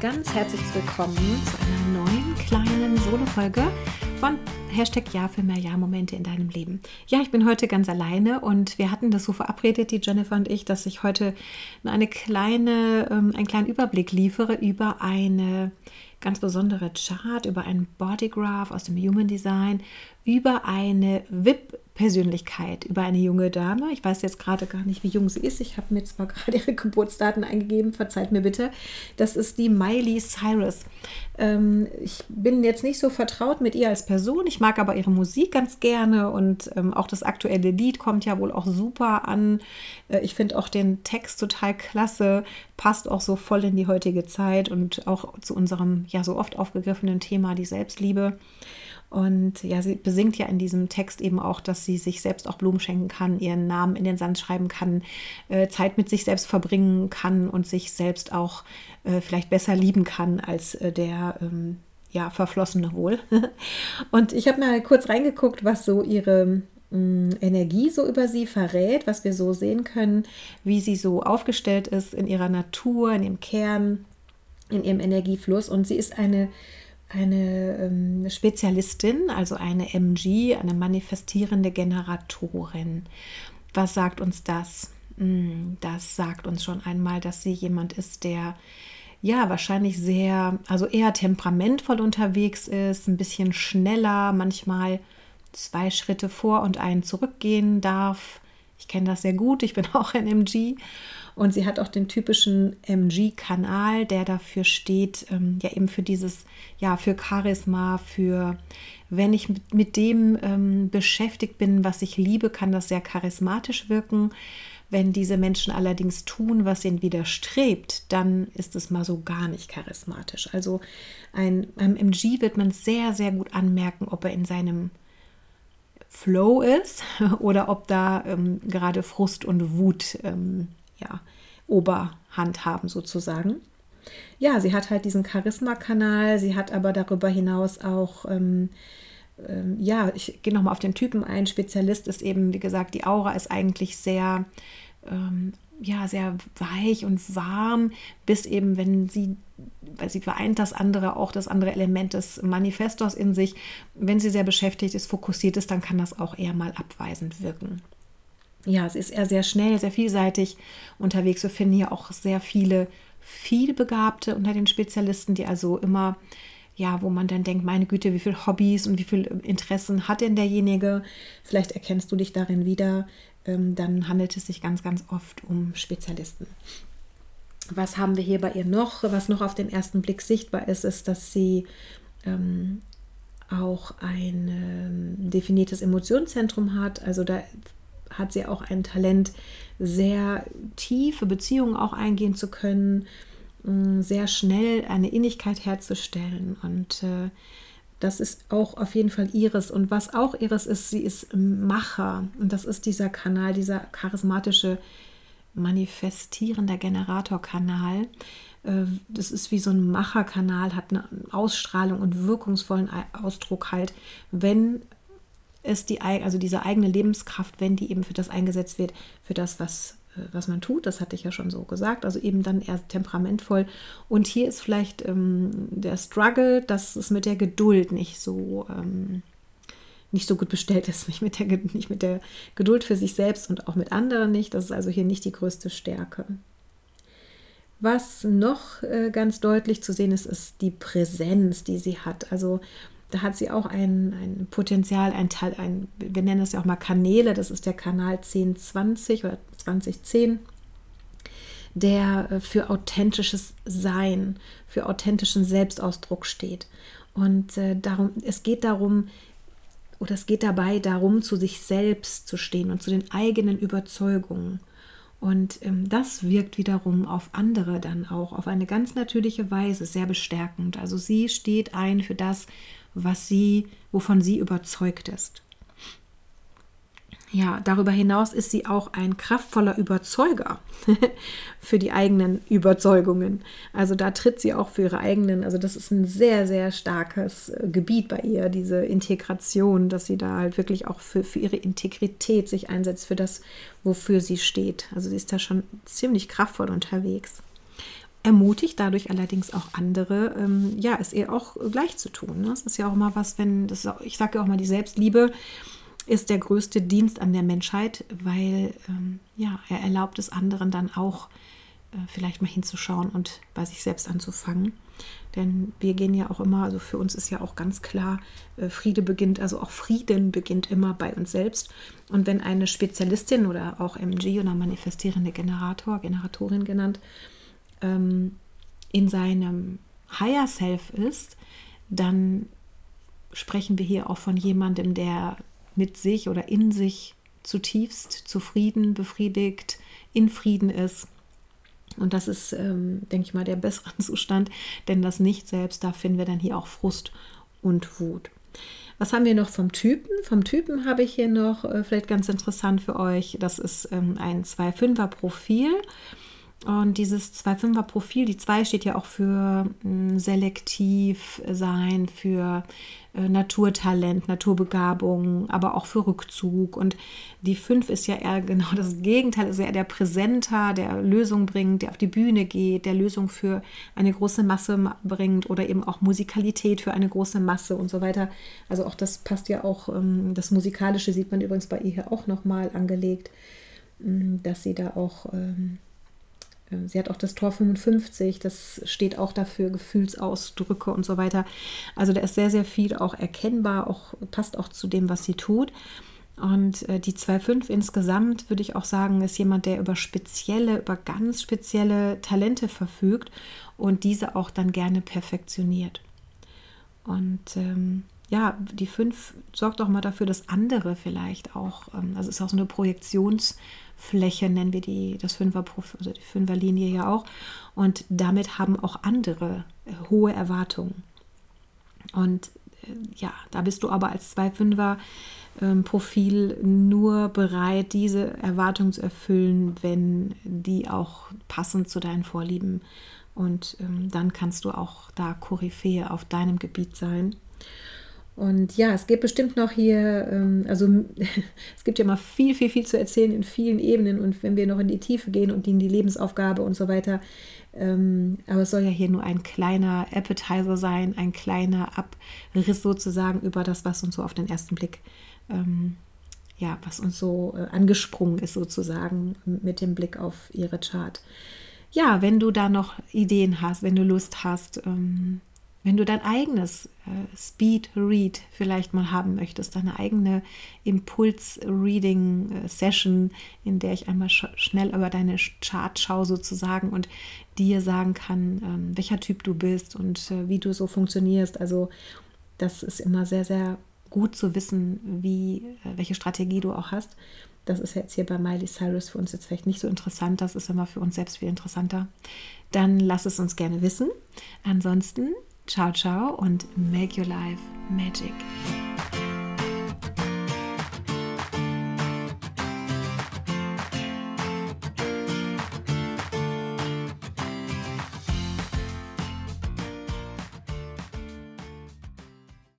ganz herzlich willkommen zu einer neuen kleinen Solo-Folge von Hashtag Ja für mehr Ja-Momente in deinem Leben. Ja, ich bin heute ganz alleine und wir hatten das so verabredet, die Jennifer und ich, dass ich heute eine kleine, ähm, einen kleinen Überblick liefere über eine ganz besondere Chart, über einen Bodygraph aus dem Human Design, über eine VIP Persönlichkeit über eine junge Dame. Ich weiß jetzt gerade gar nicht, wie jung sie ist. Ich habe mir zwar gerade ihre Geburtsdaten eingegeben, verzeiht mir bitte. Das ist die Miley Cyrus. Ähm, ich bin jetzt nicht so vertraut mit ihr als Person. Ich mag aber ihre Musik ganz gerne und ähm, auch das aktuelle Lied kommt ja wohl auch super an. Äh, ich finde auch den Text total klasse, passt auch so voll in die heutige Zeit und auch zu unserem ja so oft aufgegriffenen Thema, die Selbstliebe. Und ja, sie besingt ja in diesem Text eben auch, dass sie sich selbst auch Blumen schenken kann, ihren Namen in den Sand schreiben kann, äh, Zeit mit sich selbst verbringen kann und sich selbst auch äh, vielleicht besser lieben kann als äh, der ähm, ja, Verflossene wohl. und ich habe mal kurz reingeguckt, was so ihre mm, Energie so über sie verrät, was wir so sehen können, wie sie so aufgestellt ist in ihrer Natur, in ihrem Kern, in ihrem Energiefluss. Und sie ist eine eine ähm, Spezialistin, also eine MG, eine manifestierende Generatorin. Was sagt uns das? Hm, das sagt uns schon einmal, dass sie jemand ist, der ja wahrscheinlich sehr, also eher temperamentvoll unterwegs ist, ein bisschen schneller, manchmal zwei Schritte vor und einen zurückgehen darf. Ich kenne das sehr gut, ich bin auch ein MG und sie hat auch den typischen MG-Kanal, der dafür steht, ähm, ja eben für dieses, ja, für Charisma, für wenn ich mit, mit dem ähm, beschäftigt bin, was ich liebe, kann das sehr charismatisch wirken. Wenn diese Menschen allerdings tun, was ihnen widerstrebt, dann ist es mal so gar nicht charismatisch. Also ein, einem MG wird man sehr, sehr gut anmerken, ob er in seinem Flow ist oder ob da ähm, gerade Frust und Wut ähm, ja, Oberhand haben sozusagen. Ja, sie hat halt diesen Charisma-Kanal, sie hat aber darüber hinaus auch, ähm, ähm, ja, ich gehe nochmal auf den Typen ein. Spezialist ist eben, wie gesagt, die Aura ist eigentlich sehr, ähm, ja, sehr weich und warm, bis eben, wenn sie, weil sie vereint das andere, auch das andere Element des Manifestors in sich. Wenn sie sehr beschäftigt ist, fokussiert ist, dann kann das auch eher mal abweisend wirken ja, sie ist eher sehr schnell, sehr vielseitig unterwegs. Wir finden hier auch sehr viele vielbegabte unter den Spezialisten, die also immer, ja, wo man dann denkt, meine Güte, wie viele Hobbys und wie viele Interessen hat denn derjenige? Vielleicht erkennst du dich darin wieder. Ähm, dann handelt es sich ganz, ganz oft um Spezialisten. Was haben wir hier bei ihr noch? Was noch auf den ersten Blick sichtbar ist, ist, dass sie ähm, auch ein ähm, definiertes Emotionszentrum hat. Also da hat sie auch ein Talent, sehr tiefe Beziehungen auch eingehen zu können, mm, sehr schnell eine Innigkeit herzustellen. Und äh, das ist auch auf jeden Fall ihres. Und was auch ihres ist, sie ist Macher. Und das ist dieser Kanal, dieser charismatische, manifestierender Generatorkanal. Äh, das ist wie so ein Macherkanal, hat eine Ausstrahlung und wirkungsvollen Ausdruck halt, wenn ist die, also diese eigene Lebenskraft, wenn die eben für das eingesetzt wird, für das, was, äh, was man tut, das hatte ich ja schon so gesagt, also eben dann eher temperamentvoll. Und hier ist vielleicht ähm, der Struggle, dass es mit der Geduld nicht so, ähm, nicht so gut bestellt ist, nicht mit, der, nicht mit der Geduld für sich selbst und auch mit anderen nicht. Das ist also hier nicht die größte Stärke. Was noch äh, ganz deutlich zu sehen ist, ist die Präsenz, die sie hat. Also da hat sie auch ein, ein Potenzial, ein Teil, ein, wir nennen das ja auch mal Kanäle, das ist der Kanal 1020 oder 2010, der äh, für authentisches Sein, für authentischen Selbstausdruck steht. Und äh, darum, es geht darum, oder es geht dabei darum, zu sich selbst zu stehen und zu den eigenen Überzeugungen. Und ähm, das wirkt wiederum auf andere dann auch auf eine ganz natürliche Weise sehr bestärkend. Also sie steht ein für das, was sie, wovon sie überzeugt ist. Ja, darüber hinaus ist sie auch ein kraftvoller Überzeuger für die eigenen Überzeugungen. Also da tritt sie auch für ihre eigenen, also das ist ein sehr, sehr starkes äh, Gebiet bei ihr, diese Integration, dass sie da halt wirklich auch für, für ihre Integrität sich einsetzt, für das, wofür sie steht. Also sie ist da schon ziemlich kraftvoll unterwegs. Ermutigt dadurch allerdings auch andere, ähm, ja, es ihr auch gleich zu tun. Ne? Das ist ja auch mal was, wenn, das auch, ich sage ja auch mal, die Selbstliebe ist der größte Dienst an der Menschheit, weil ähm, ja, er erlaubt es anderen dann auch äh, vielleicht mal hinzuschauen und bei sich selbst anzufangen. Denn wir gehen ja auch immer, also für uns ist ja auch ganz klar, äh, Friede beginnt, also auch Frieden beginnt immer bei uns selbst. Und wenn eine Spezialistin oder auch MG oder manifestierende Generator, Generatorin genannt, ähm, in seinem Higher Self ist, dann sprechen wir hier auch von jemandem, der mit sich oder in sich zutiefst zufrieden, befriedigt, in Frieden ist. Und das ist, ähm, denke ich mal, der bessere Zustand, denn das Nicht-Selbst, da finden wir dann hier auch Frust und Wut. Was haben wir noch vom Typen? Vom Typen habe ich hier noch äh, vielleicht ganz interessant für euch. Das ist ähm, ein 2-5er-Profil. Und dieses 2-5er-Profil, die 2 steht ja auch für hm, selektiv sein, für äh, Naturtalent, Naturbegabung, aber auch für Rückzug. Und die 5 ist ja eher genau das Gegenteil, ist ja der Präsenter, der Lösung bringt, der auf die Bühne geht, der Lösung für eine große Masse bringt oder eben auch Musikalität für eine große Masse und so weiter. Also auch das passt ja auch, ähm, das Musikalische sieht man übrigens bei ihr hier auch nochmal angelegt, hm, dass sie da auch ähm, sie hat auch das Tor 55, das steht auch dafür, Gefühlsausdrücke und so weiter. Also da ist sehr, sehr viel auch erkennbar, auch, passt auch zu dem, was sie tut. Und äh, die 2.5 insgesamt, würde ich auch sagen, ist jemand, der über spezielle, über ganz spezielle Talente verfügt und diese auch dann gerne perfektioniert. Und ähm, ja, die 5 sorgt auch mal dafür, dass andere vielleicht auch, ähm, also ist auch so eine Projektions- Fläche, nennen wir die, das Fünfer, also die Fünferlinie ja auch. Und damit haben auch andere äh, hohe Erwartungen. Und äh, ja, da bist du aber als Zwei-Fünfer ähm, nur bereit, diese Erwartungen zu erfüllen, wenn die auch passend zu deinen Vorlieben und ähm, dann kannst du auch da Koryphäe auf deinem Gebiet sein. Und ja, es gibt bestimmt noch hier, ähm, also es gibt ja mal viel, viel, viel zu erzählen in vielen Ebenen und wenn wir noch in die Tiefe gehen und in die Lebensaufgabe und so weiter. Ähm, aber es soll ja hier nur ein kleiner Appetizer sein, ein kleiner Abriss sozusagen über das, was uns so auf den ersten Blick, ähm, ja, was uns so äh, angesprungen ist sozusagen mit dem Blick auf ihre Chart. Ja, wenn du da noch Ideen hast, wenn du Lust hast, wenn du dein eigenes äh, Speed Read vielleicht mal haben möchtest, deine eigene Impuls Reading äh, in der ich einmal sch schnell über deine Chart schaue sozusagen und dir sagen kann, ähm, welcher Typ du bist und äh, wie du so funktionierst. Also das ist immer sehr, sehr gut zu wissen, wie, welche Strategie du auch hast. Das ist jetzt hier bei Miley Cyrus für uns jetzt vielleicht nicht so interessant. Das ist immer für uns selbst viel interessanter. Dann lass es uns gerne wissen. Ansonsten Ciao, ciao und make your life magic.